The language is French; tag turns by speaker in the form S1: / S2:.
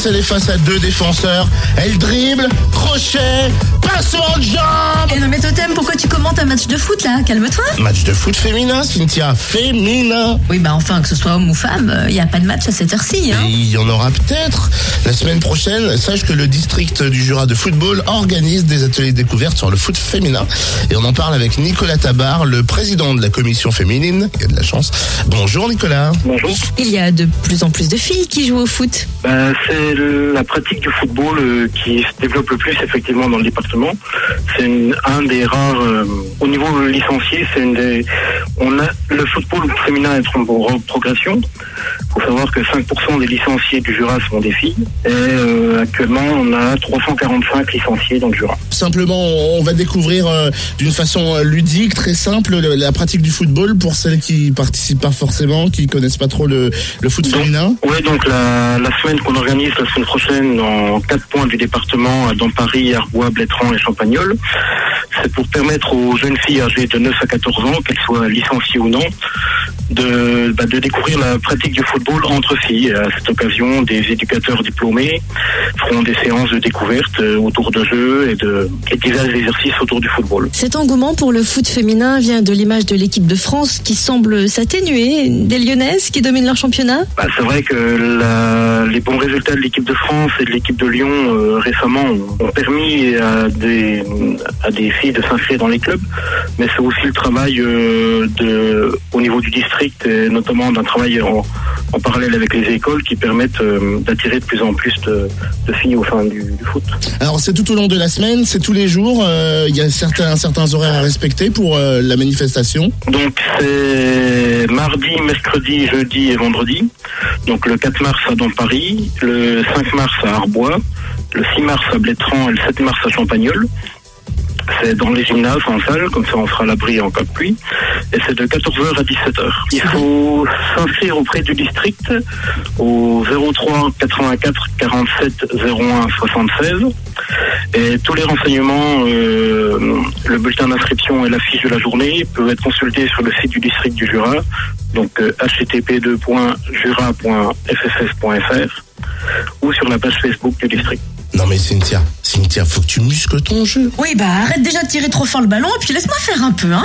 S1: passe, elle est face à deux défenseurs. Elle dribble, crochet, passement de jambe.
S2: Eh non mais Totem, pourquoi tu commentes un match de foot là? Calme-toi.
S1: Match de foot féminin, Cynthia, féminin.
S2: Oui bah enfin, que ce soit homme ou femme, il n'y a pas de match à cette heure-ci. Hein.
S1: Et il y en aura peut-être. La semaine prochaine, sache que le district du Jura de football organise des ateliers découvertes sur le foot féminin. Et on en parle avec Nicolas Tabar, le président de la commission féminine. Il y a de la chance. Bonjour Nicolas.
S3: Bonjour.
S2: Il y a de plus en plus de filles qui jouent au foot.
S3: Ben, c'est le- la pratique du football euh, qui se développe le plus effectivement dans le département. C'est un des rares. euh, au niveau licencié, c'est une des. On a le football féminin est en pro- progression. Il faut savoir que 5% des licenciés du Jura sont des filles. Et euh, actuellement, on a 345 licenciés dans le Jura.
S1: Simplement, on va découvrir d'une façon ludique, très simple, le- la pratique du football pour celles qui participent pas forcément, qui connaissent pas trop le, le foot féminin.
S3: Ouais, donc la, la semaine qu'on organise la semaine prochaine dans quatre points du département, euh, dans Paris, Arbois, Blétran et Champagnol, c'est pour permettre aux jeunes filles âgées de 9 à 14 ans, qu'elles soient licenciées ou non, de, bah, de découvrir la pratique du football entre filles. À cette occasion, des éducateurs diplômés feront des séances de découverte euh, autour de jeux et de et des exercices autour du football.
S2: Cet engouement pour le foot féminin vient de l'image de l'équipe de France qui semble s'atténuer, des Lyonnaises qui dominent leur championnat.
S3: Bah, c'est vrai que la- les bons résultats de l'équipe de France et de l'équipe de Lyon euh, récemment ont, ont permis à des, à des filles de s'inscrire dans les clubs, mais c'est aussi le travail euh, de, au niveau du district, et notamment d'un travail en, en parallèle avec les écoles qui permettent euh, d'attirer de plus en plus de, de filles au sein du, du foot.
S1: Alors c'est tout au long de la semaine, c'est tous les jours. euh, Il y a certains certains horaires à respecter pour euh, la manifestation.
S3: Donc c'est mardi, mercredi, jeudi et vendredi. Donc le 4 mars à dans Paris, le 5 mars à Arbois, le 6 mars à Blétran et le 7 mars à Champagnol. C'est dans les gymnases en salle, comme ça on sera à l'abri en cas de pluie. Et c'est de 14h à 17h. Il faut s'inscrire auprès du district au 03 84 47 01 76. Et tous les renseignements, euh, le bulletin d'inscription et la fiche de la journée peuvent être consultés sur le site du district du Jura, donc euh, http://jura.fff.fr ou sur la page Facebook du district.
S1: Non mais Cynthia, Cynthia, faut que tu muscles ton jeu.
S2: Oui bah arrête déjà de tirer trop fort le ballon et puis laisse-moi faire un peu, hein